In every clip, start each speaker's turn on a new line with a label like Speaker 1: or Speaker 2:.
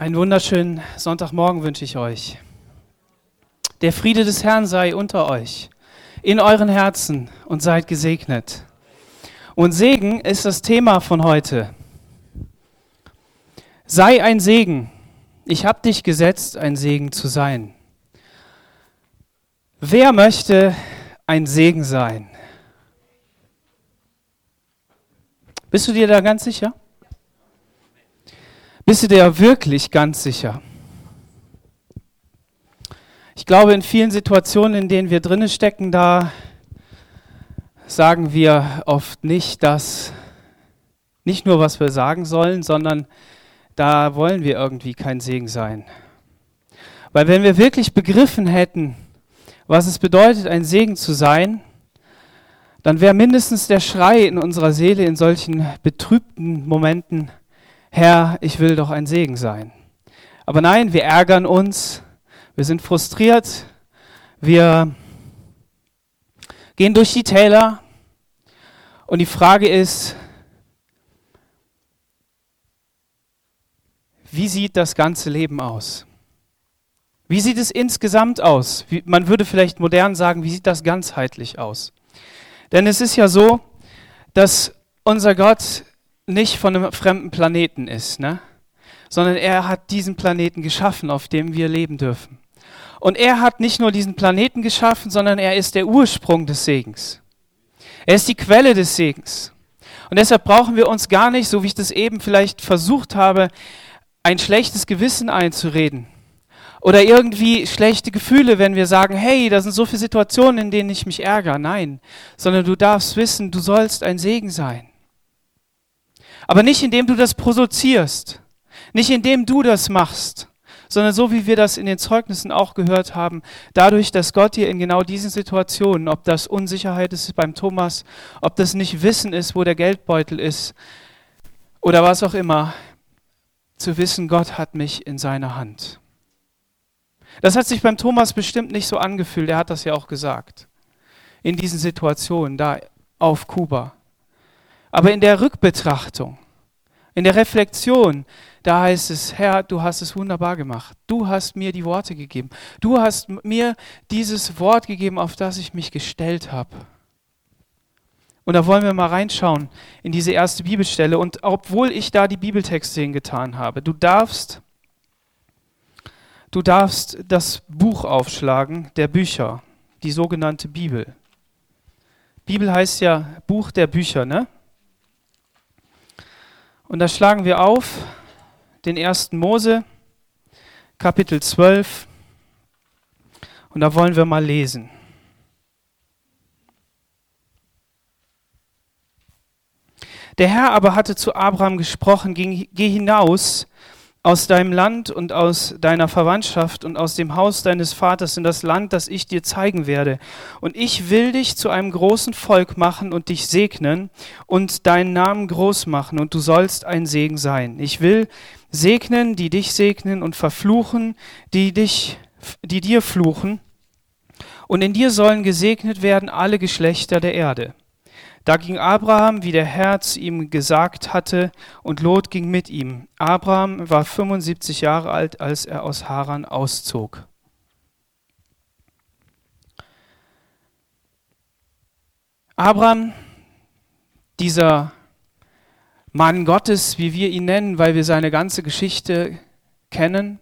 Speaker 1: Einen wunderschönen Sonntagmorgen wünsche ich euch. Der Friede des Herrn sei unter euch, in euren Herzen und seid gesegnet. Und Segen ist das Thema von heute. Sei ein Segen. Ich habe dich gesetzt, ein Segen zu sein. Wer möchte ein Segen sein? Bist du dir da ganz sicher? Bist du dir wirklich ganz sicher? Ich glaube, in vielen Situationen, in denen wir drinnen stecken, da sagen wir oft nicht das, nicht nur, was wir sagen sollen, sondern da wollen wir irgendwie kein Segen sein. Weil wenn wir wirklich begriffen hätten, was es bedeutet, ein Segen zu sein, dann wäre mindestens der Schrei in unserer Seele in solchen betrübten Momenten, Herr, ich will doch ein Segen sein. Aber nein, wir ärgern uns, wir sind frustriert, wir gehen durch die Täler und die Frage ist, wie sieht das ganze Leben aus? Wie sieht es insgesamt aus? Wie, man würde vielleicht modern sagen, wie sieht das ganzheitlich aus? Denn es ist ja so, dass unser Gott nicht von einem fremden Planeten ist, ne? sondern er hat diesen Planeten geschaffen, auf dem wir leben dürfen. Und er hat nicht nur diesen Planeten geschaffen, sondern er ist der Ursprung des Segens. Er ist die Quelle des Segens. Und deshalb brauchen wir uns gar nicht, so wie ich das eben vielleicht versucht habe, ein schlechtes Gewissen einzureden. Oder irgendwie schlechte Gefühle, wenn wir sagen, hey, da sind so viele Situationen, in denen ich mich ärgere. Nein, sondern du darfst wissen, du sollst ein Segen sein. Aber nicht indem du das produzierst, nicht indem du das machst, sondern so wie wir das in den Zeugnissen auch gehört haben, dadurch, dass Gott dir in genau diesen Situationen, ob das Unsicherheit ist beim Thomas, ob das nicht Wissen ist, wo der Geldbeutel ist oder was auch immer, zu wissen, Gott hat mich in seiner Hand. Das hat sich beim Thomas bestimmt nicht so angefühlt, er hat das ja auch gesagt, in diesen Situationen da auf Kuba. Aber in der Rückbetrachtung, in der Reflexion, da heißt es, Herr, du hast es wunderbar gemacht. Du hast mir die Worte gegeben. Du hast mir dieses Wort gegeben, auf das ich mich gestellt habe. Und da wollen wir mal reinschauen in diese erste Bibelstelle. Und obwohl ich da die Bibeltexte hingetan habe, du darfst, du darfst das Buch aufschlagen der Bücher, die sogenannte Bibel. Bibel heißt ja Buch der Bücher, ne? Und da schlagen wir auf den ersten Mose, Kapitel 12. Und da wollen wir mal lesen. Der Herr aber hatte zu Abraham gesprochen, geh hinaus aus deinem Land und aus deiner Verwandtschaft und aus dem Haus deines Vaters in das Land, das ich dir zeigen werde. Und ich will dich zu einem großen Volk machen und dich segnen und deinen Namen groß machen und du sollst ein Segen sein. Ich will segnen, die dich segnen und verfluchen, die dich, die dir fluchen. Und in dir sollen gesegnet werden alle Geschlechter der Erde. Da ging Abraham, wie der Herr zu ihm gesagt hatte, und Lot ging mit ihm. Abraham war 75 Jahre alt, als er aus Haran auszog. Abraham, dieser Mann Gottes, wie wir ihn nennen, weil wir seine ganze Geschichte kennen,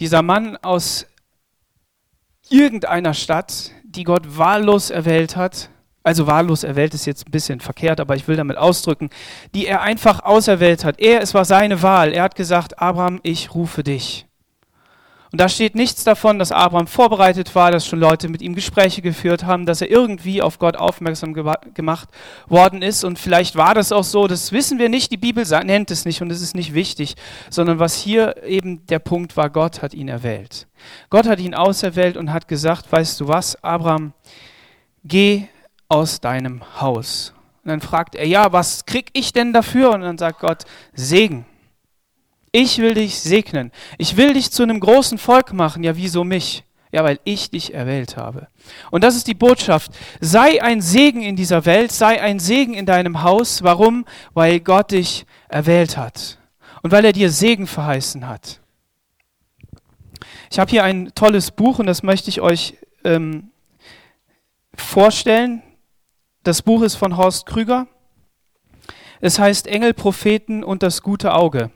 Speaker 1: dieser Mann aus irgendeiner Stadt, die Gott wahllos erwählt hat, also wahllos erwählt ist jetzt ein bisschen verkehrt, aber ich will damit ausdrücken, die er einfach auserwählt hat. Er, es war seine Wahl. Er hat gesagt, Abraham, ich rufe dich. Und da steht nichts davon, dass Abraham vorbereitet war, dass schon Leute mit ihm Gespräche geführt haben, dass er irgendwie auf Gott aufmerksam gemacht worden ist. Und vielleicht war das auch so, das wissen wir nicht, die Bibel nennt es nicht und es ist nicht wichtig, sondern was hier eben der Punkt war, Gott hat ihn erwählt. Gott hat ihn auserwählt und hat gesagt, weißt du was, Abraham, geh aus deinem Haus. Und dann fragt er, ja, was krieg ich denn dafür? Und dann sagt Gott, Segen. Ich will dich segnen. Ich will dich zu einem großen Volk machen. Ja, wieso mich? Ja, weil ich dich erwählt habe. Und das ist die Botschaft. Sei ein Segen in dieser Welt, sei ein Segen in deinem Haus. Warum? Weil Gott dich erwählt hat. Und weil er dir Segen verheißen hat. Ich habe hier ein tolles Buch und das möchte ich euch ähm, vorstellen. Das Buch ist von Horst Krüger. Es heißt Engel, Propheten und das gute Auge.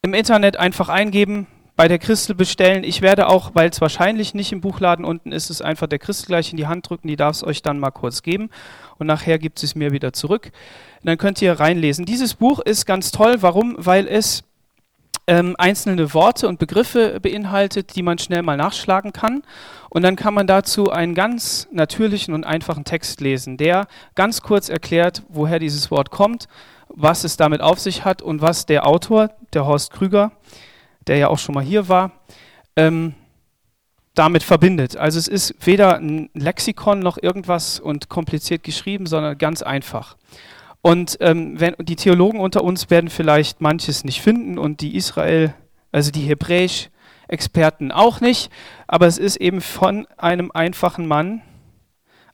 Speaker 1: Im Internet einfach eingeben, bei der Christel bestellen. Ich werde auch, weil es wahrscheinlich nicht im Buchladen unten ist, es einfach der Christel gleich in die Hand drücken. Die darf es euch dann mal kurz geben und nachher gibt es mir wieder zurück. Und dann könnt ihr reinlesen. Dieses Buch ist ganz toll. Warum? Weil es ähm, einzelne Worte und Begriffe beinhaltet, die man schnell mal nachschlagen kann. Und dann kann man dazu einen ganz natürlichen und einfachen Text lesen, der ganz kurz erklärt, woher dieses Wort kommt, was es damit auf sich hat und was der Autor, der Horst Krüger, der ja auch schon mal hier war, ähm, damit verbindet. Also es ist weder ein Lexikon noch irgendwas und kompliziert geschrieben, sondern ganz einfach. Und ähm, wenn, die Theologen unter uns werden vielleicht manches nicht finden und die Israel, also die Hebräisch-Experten auch nicht, aber es ist eben von einem einfachen Mann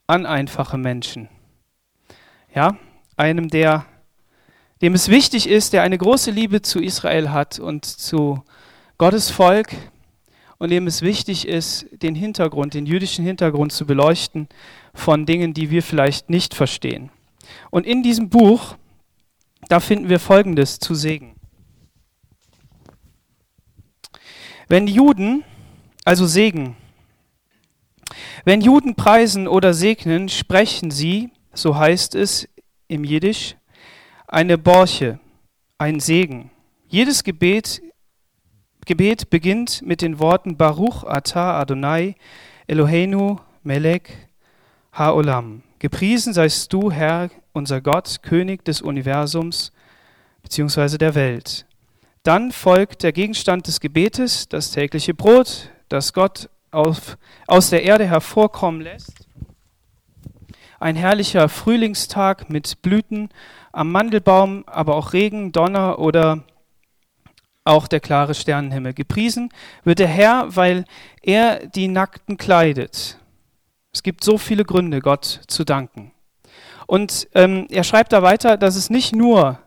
Speaker 1: an einfache Menschen. Ja, einem, der, dem es wichtig ist, der eine große Liebe zu Israel hat und zu Gottes Volk und dem es wichtig ist, den Hintergrund, den jüdischen Hintergrund zu beleuchten von Dingen, die wir vielleicht nicht verstehen. Und in diesem Buch, da finden wir Folgendes zu Segen. Wenn Juden, also Segen, wenn Juden preisen oder segnen, sprechen sie, so heißt es im Jiddisch, eine Borche, ein Segen. Jedes Gebet Gebet beginnt mit den Worten Baruch Atah Adonai Eloheinu Melech Haolam. Gepriesen seist du, Herr, unser Gott, König des Universums bzw. der Welt. Dann folgt der Gegenstand des Gebetes, das tägliche Brot, das Gott auf, aus der Erde hervorkommen lässt. Ein herrlicher Frühlingstag mit Blüten am Mandelbaum, aber auch Regen, Donner oder auch der klare Sternenhimmel. Gepriesen wird der Herr, weil er die Nackten kleidet. Es gibt so viele Gründe, Gott zu danken. Und ähm, er schreibt da weiter, dass es nicht nur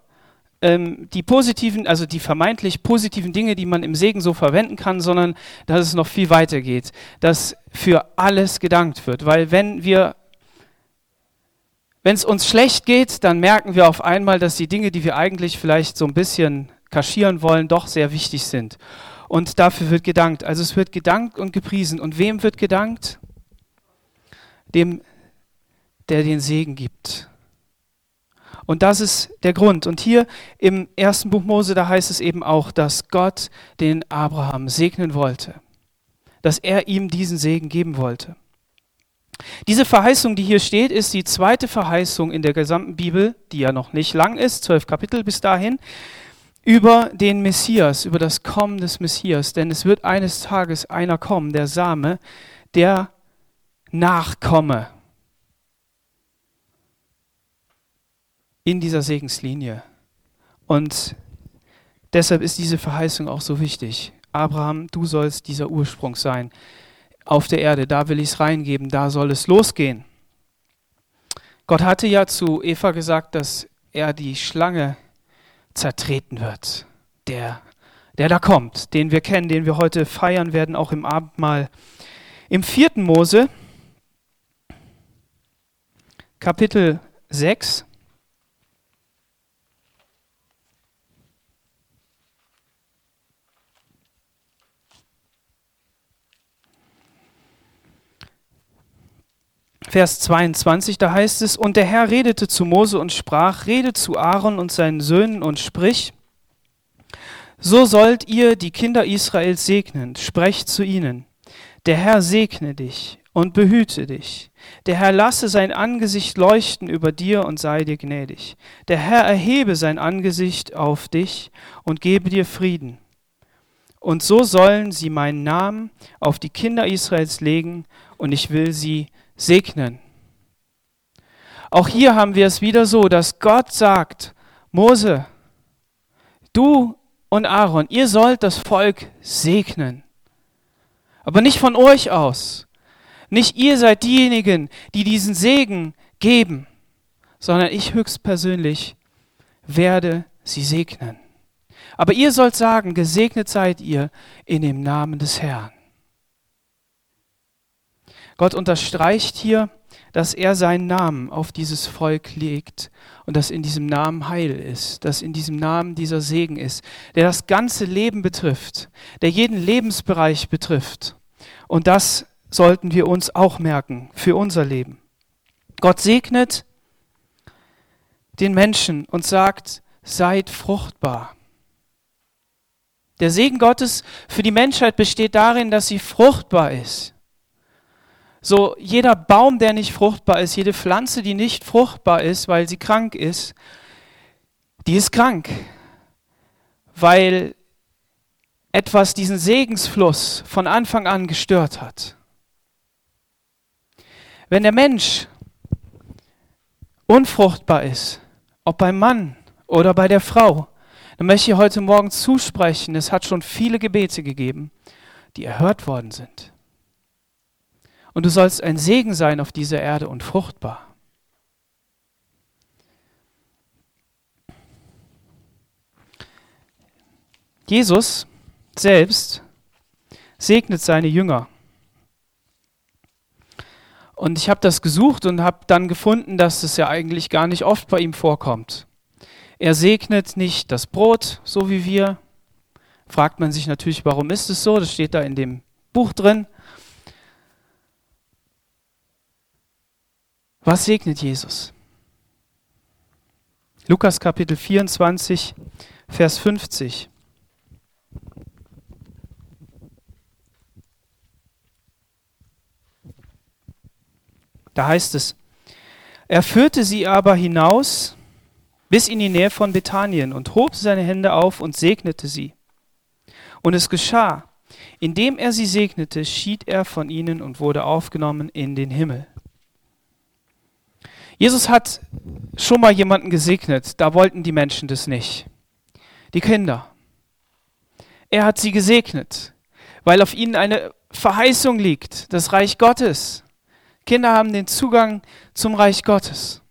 Speaker 1: ähm, die positiven, also die vermeintlich positiven Dinge, die man im Segen so verwenden kann, sondern dass es noch viel weiter geht, dass für alles gedankt wird. Weil wenn wir wenn es uns schlecht geht, dann merken wir auf einmal, dass die Dinge, die wir eigentlich vielleicht so ein bisschen kaschieren wollen, doch sehr wichtig sind. Und dafür wird gedankt. Also es wird gedankt und gepriesen. Und wem wird gedankt? Dem, der den Segen gibt. Und das ist der Grund. Und hier im ersten Buch Mose, da heißt es eben auch, dass Gott den Abraham segnen wollte. Dass er ihm diesen Segen geben wollte. Diese Verheißung, die hier steht, ist die zweite Verheißung in der gesamten Bibel, die ja noch nicht lang ist, zwölf Kapitel bis dahin, über den Messias, über das Kommen des Messias. Denn es wird eines Tages einer kommen, der Same, der nachkomme in dieser Segenslinie. Und deshalb ist diese Verheißung auch so wichtig. Abraham, du sollst dieser Ursprung sein auf der Erde. Da will ich es reingeben, da soll es losgehen. Gott hatte ja zu Eva gesagt, dass er die Schlange zertreten wird. Der, der da kommt, den wir kennen, den wir heute feiern werden, auch im Abendmahl. Im vierten Mose, Kapitel 6, Vers 22, da heißt es, und der Herr redete zu Mose und sprach, rede zu Aaron und seinen Söhnen und sprich, so sollt ihr die Kinder Israels segnen, sprecht zu ihnen, der Herr segne dich und behüte dich. Der Herr lasse sein Angesicht leuchten über dir und sei dir gnädig. Der Herr erhebe sein Angesicht auf dich und gebe dir Frieden. Und so sollen sie meinen Namen auf die Kinder Israels legen, und ich will sie segnen. Auch hier haben wir es wieder so, dass Gott sagt, Mose, du und Aaron, ihr sollt das Volk segnen. Aber nicht von euch aus. Nicht ihr seid diejenigen, die diesen Segen geben, sondern ich höchstpersönlich werde sie segnen. Aber ihr sollt sagen, gesegnet seid ihr in dem Namen des Herrn. Gott unterstreicht hier, dass er seinen Namen auf dieses Volk legt und dass in diesem Namen Heil ist, dass in diesem Namen dieser Segen ist, der das ganze Leben betrifft, der jeden Lebensbereich betrifft. Und das sollten wir uns auch merken für unser Leben. Gott segnet den Menschen und sagt, seid fruchtbar. Der Segen Gottes für die Menschheit besteht darin, dass sie fruchtbar ist. So jeder Baum, der nicht fruchtbar ist, jede Pflanze, die nicht fruchtbar ist, weil sie krank ist, die ist krank, weil etwas diesen Segensfluss von Anfang an gestört hat. Wenn der Mensch unfruchtbar ist, ob beim Mann oder bei der Frau, dann möchte ich heute Morgen zusprechen, es hat schon viele Gebete gegeben, die erhört worden sind. Und du sollst ein Segen sein auf dieser Erde und fruchtbar. Jesus selbst segnet seine Jünger. Und ich habe das gesucht und habe dann gefunden, dass es ja eigentlich gar nicht oft bei ihm vorkommt. Er segnet nicht das Brot, so wie wir. Fragt man sich natürlich, warum ist es so? Das steht da in dem Buch drin. Was segnet Jesus? Lukas Kapitel 24, Vers 50. Da heißt es, er führte sie aber hinaus bis in die Nähe von Bethanien und hob seine Hände auf und segnete sie. Und es geschah, indem er sie segnete, schied er von ihnen und wurde aufgenommen in den Himmel. Jesus hat schon mal jemanden gesegnet, da wollten die Menschen das nicht. Die Kinder. Er hat sie gesegnet, weil auf ihnen eine Verheißung liegt, das Reich Gottes. Kinder haben den Zugang zum Reich Gottes.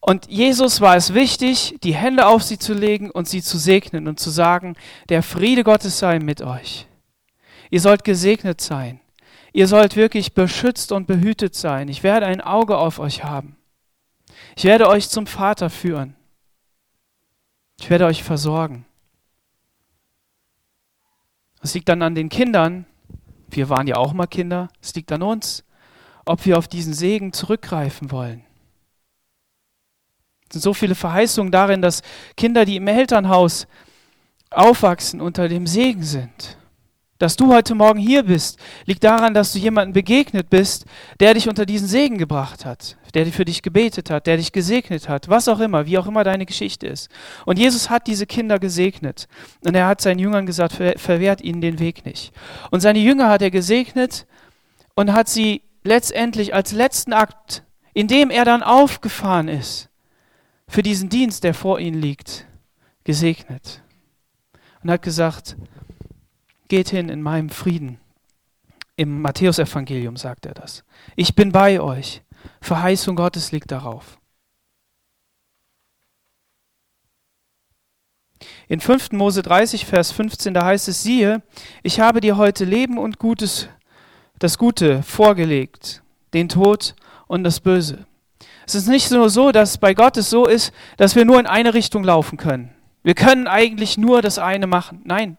Speaker 1: Und Jesus war es wichtig, die Hände auf sie zu legen und sie zu segnen und zu sagen, der Friede Gottes sei mit euch. Ihr sollt gesegnet sein. Ihr sollt wirklich beschützt und behütet sein. Ich werde ein Auge auf euch haben. Ich werde euch zum Vater führen. Ich werde euch versorgen. Es liegt dann an den Kindern, wir waren ja auch mal Kinder, es liegt an uns, ob wir auf diesen Segen zurückgreifen wollen. Es sind so viele Verheißungen darin, dass Kinder, die im Elternhaus aufwachsen, unter dem Segen sind. Dass du heute Morgen hier bist, liegt daran, dass du jemandem begegnet bist, der dich unter diesen Segen gebracht hat, der für dich gebetet hat, der dich gesegnet hat, was auch immer, wie auch immer deine Geschichte ist. Und Jesus hat diese Kinder gesegnet. Und er hat seinen Jüngern gesagt, verwehrt ihnen den Weg nicht. Und seine Jünger hat er gesegnet und hat sie letztendlich als letzten Akt, indem er dann aufgefahren ist, für diesen Dienst, der vor ihnen liegt, gesegnet. Und hat gesagt, geht hin in meinem Frieden. Im Matthäusevangelium sagt er das. Ich bin bei euch. Verheißung Gottes liegt darauf. In 5. Mose 30, Vers 15, da heißt es, siehe, ich habe dir heute Leben und Gutes, das Gute vorgelegt, den Tod und das Böse. Es ist nicht nur so, dass bei Gott es so ist, dass wir nur in eine Richtung laufen können. Wir können eigentlich nur das eine machen. Nein,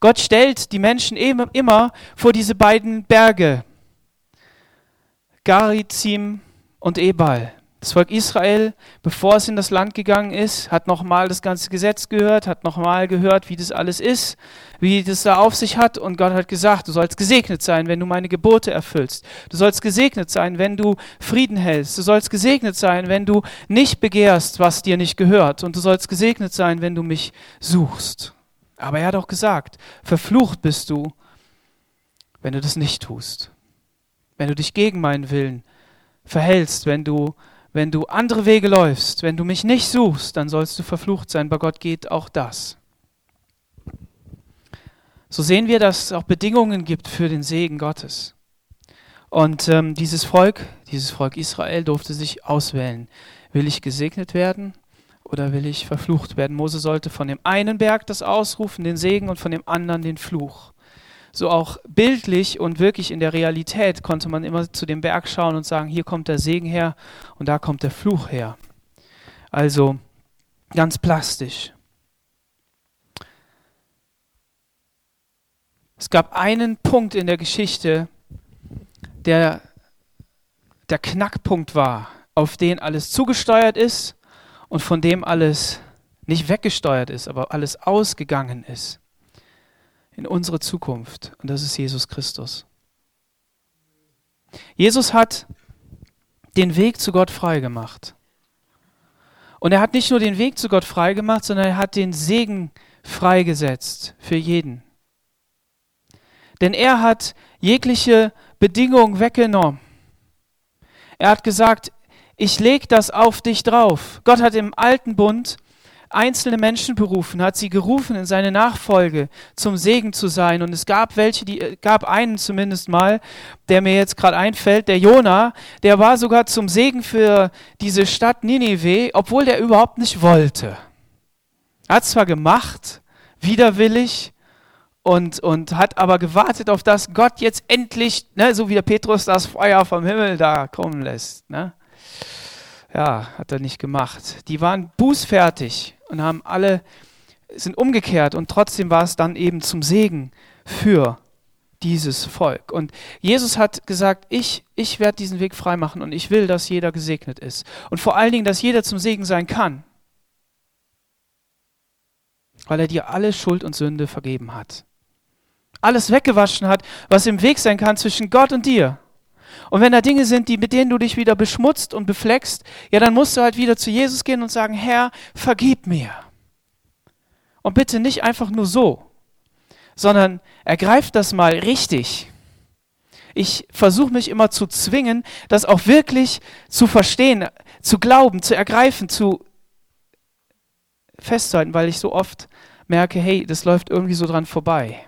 Speaker 1: Gott stellt die Menschen immer vor diese beiden Berge, Garizim und Ebal. Das Volk Israel, bevor es in das Land gegangen ist, hat nochmal das ganze Gesetz gehört, hat nochmal gehört, wie das alles ist, wie das da auf sich hat. Und Gott hat gesagt, du sollst gesegnet sein, wenn du meine Gebote erfüllst. Du sollst gesegnet sein, wenn du Frieden hältst. Du sollst gesegnet sein, wenn du nicht begehrst, was dir nicht gehört. Und du sollst gesegnet sein, wenn du mich suchst. Aber er hat auch gesagt, verflucht bist du, wenn du das nicht tust. Wenn du dich gegen meinen Willen verhältst, wenn du, wenn du andere Wege läufst, wenn du mich nicht suchst, dann sollst du verflucht sein. Bei Gott geht auch das. So sehen wir, dass es auch Bedingungen gibt für den Segen Gottes. Und ähm, dieses Volk, dieses Volk Israel durfte sich auswählen. Will ich gesegnet werden oder will ich verflucht werden? Mose sollte von dem einen Berg das ausrufen, den Segen, und von dem anderen den Fluch. So auch bildlich und wirklich in der Realität konnte man immer zu dem Berg schauen und sagen, hier kommt der Segen her und da kommt der Fluch her. Also ganz plastisch. Es gab einen Punkt in der Geschichte, der der Knackpunkt war, auf den alles zugesteuert ist und von dem alles nicht weggesteuert ist, aber alles ausgegangen ist in unsere Zukunft. Und das ist Jesus Christus. Jesus hat den Weg zu Gott freigemacht. Und er hat nicht nur den Weg zu Gott freigemacht, sondern er hat den Segen freigesetzt für jeden. Denn er hat jegliche Bedingungen weggenommen. Er hat gesagt, ich lege das auf dich drauf. Gott hat im alten Bund einzelne Menschen berufen, hat sie gerufen, in seine Nachfolge zum Segen zu sein. Und es gab welche, die äh, gab einen zumindest mal, der mir jetzt gerade einfällt, der Jona, der war sogar zum Segen für diese Stadt Ninive, obwohl der überhaupt nicht wollte. Hat zwar gemacht, widerwillig, und, und hat aber gewartet auf das Gott jetzt endlich, ne, so wie der Petrus das Feuer vom Himmel da kommen lässt. Ne? Ja, hat er nicht gemacht. Die waren bußfertig und haben alle, sind umgekehrt und trotzdem war es dann eben zum Segen für dieses Volk. Und Jesus hat gesagt, ich, ich werde diesen Weg freimachen und ich will, dass jeder gesegnet ist. Und vor allen Dingen, dass jeder zum Segen sein kann. Weil er dir alle Schuld und Sünde vergeben hat alles weggewaschen hat, was im Weg sein kann zwischen Gott und dir. Und wenn da Dinge sind, die, mit denen du dich wieder beschmutzt und befleckst, ja, dann musst du halt wieder zu Jesus gehen und sagen, Herr, vergib mir. Und bitte nicht einfach nur so, sondern ergreif das mal richtig. Ich versuche mich immer zu zwingen, das auch wirklich zu verstehen, zu glauben, zu ergreifen, zu festzuhalten, weil ich so oft merke, hey, das läuft irgendwie so dran vorbei.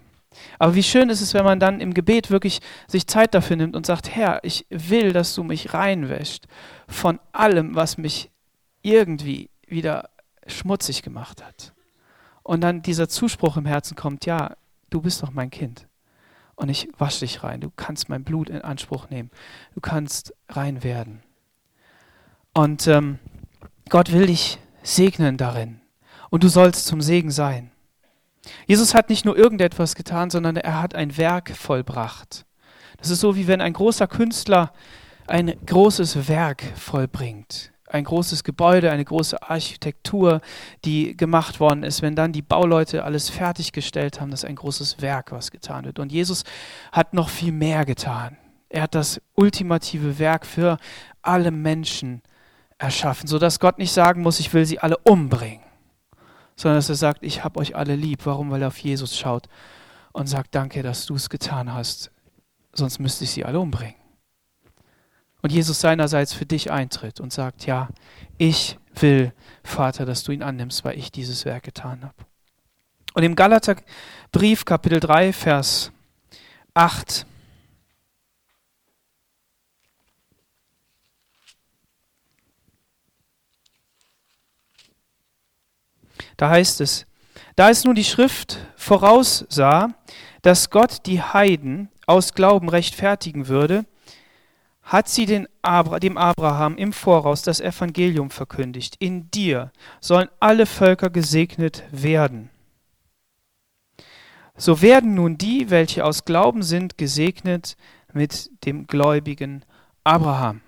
Speaker 1: Aber wie schön ist es, wenn man dann im Gebet wirklich sich Zeit dafür nimmt und sagt, Herr, ich will, dass du mich reinwäscht von allem, was mich irgendwie wieder schmutzig gemacht hat. Und dann dieser Zuspruch im Herzen kommt, ja, du bist doch mein Kind. Und ich wasche dich rein. Du kannst mein Blut in Anspruch nehmen. Du kannst rein werden. Und ähm, Gott will dich segnen darin. Und du sollst zum Segen sein. Jesus hat nicht nur irgendetwas getan, sondern er hat ein Werk vollbracht. Das ist so, wie wenn ein großer Künstler ein großes Werk vollbringt. Ein großes Gebäude, eine große Architektur, die gemacht worden ist. Wenn dann die Bauleute alles fertiggestellt haben, das ist ein großes Werk, was getan wird. Und Jesus hat noch viel mehr getan. Er hat das ultimative Werk für alle Menschen erschaffen, sodass Gott nicht sagen muss, ich will sie alle umbringen sondern dass er sagt, ich habe euch alle lieb. Warum? Weil er auf Jesus schaut und sagt, danke, dass du es getan hast, sonst müsste ich sie alle umbringen. Und Jesus seinerseits für dich eintritt und sagt, ja, ich will, Vater, dass du ihn annimmst, weil ich dieses Werk getan habe. Und im Galaterbrief Kapitel 3, Vers 8 Da heißt es, da es nun die Schrift voraussah, dass Gott die Heiden aus Glauben rechtfertigen würde, hat sie dem Abraham im Voraus das Evangelium verkündigt. In dir sollen alle Völker gesegnet werden. So werden nun die, welche aus Glauben sind, gesegnet mit dem gläubigen Abraham.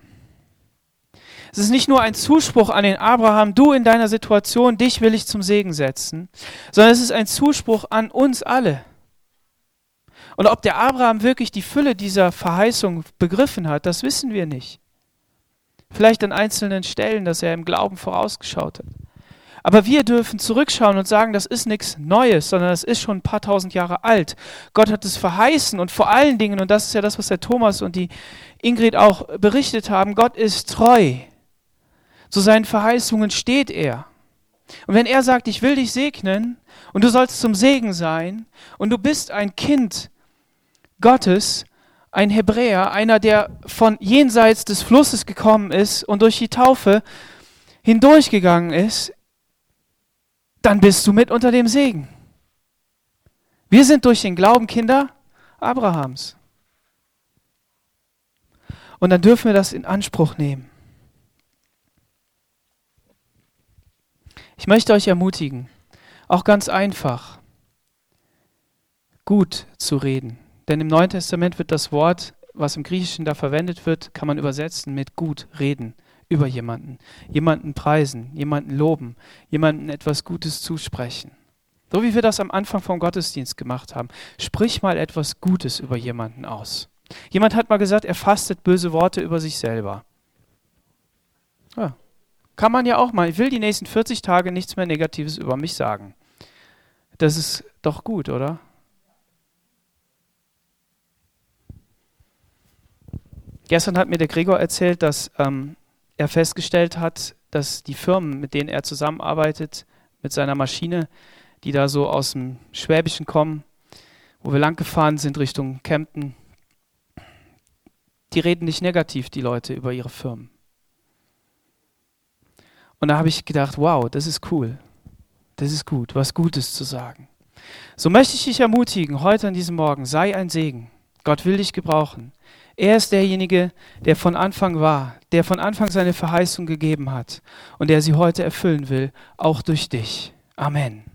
Speaker 1: Es ist nicht nur ein Zuspruch an den Abraham, du in deiner Situation, dich will ich zum Segen setzen, sondern es ist ein Zuspruch an uns alle. Und ob der Abraham wirklich die Fülle dieser Verheißung begriffen hat, das wissen wir nicht. Vielleicht an einzelnen Stellen, dass er im Glauben vorausgeschaut hat. Aber wir dürfen zurückschauen und sagen, das ist nichts Neues, sondern das ist schon ein paar tausend Jahre alt. Gott hat es verheißen und vor allen Dingen, und das ist ja das, was der Thomas und die Ingrid auch berichtet haben, Gott ist treu. Zu seinen Verheißungen steht er. Und wenn er sagt, ich will dich segnen und du sollst zum Segen sein und du bist ein Kind Gottes, ein Hebräer, einer, der von jenseits des Flusses gekommen ist und durch die Taufe hindurchgegangen ist dann bist du mit unter dem Segen. Wir sind durch den Glauben Kinder Abrahams. Und dann dürfen wir das in Anspruch nehmen. Ich möchte euch ermutigen, auch ganz einfach, gut zu reden. Denn im Neuen Testament wird das Wort, was im Griechischen da verwendet wird, kann man übersetzen mit gut reden über jemanden. Jemanden preisen, jemanden loben, jemanden etwas Gutes zusprechen. So wie wir das am Anfang vom Gottesdienst gemacht haben. Sprich mal etwas Gutes über jemanden aus. Jemand hat mal gesagt, er fastet böse Worte über sich selber. Kann man ja auch mal. Ich will die nächsten 40 Tage nichts mehr Negatives über mich sagen. Das ist doch gut, oder? Gestern hat mir der Gregor erzählt, dass ähm, er festgestellt hat, dass die Firmen, mit denen er zusammenarbeitet, mit seiner Maschine, die da so aus dem Schwäbischen kommen, wo wir lang gefahren sind Richtung Kempten, die reden nicht negativ, die Leute, über ihre Firmen. Und da habe ich gedacht, wow, das ist cool. Das ist gut, was Gutes zu sagen. So möchte ich dich ermutigen, heute an diesem Morgen, sei ein Segen. Gott will dich gebrauchen. Er ist derjenige, der von Anfang war, der von Anfang seine Verheißung gegeben hat und der sie heute erfüllen will, auch durch dich. Amen.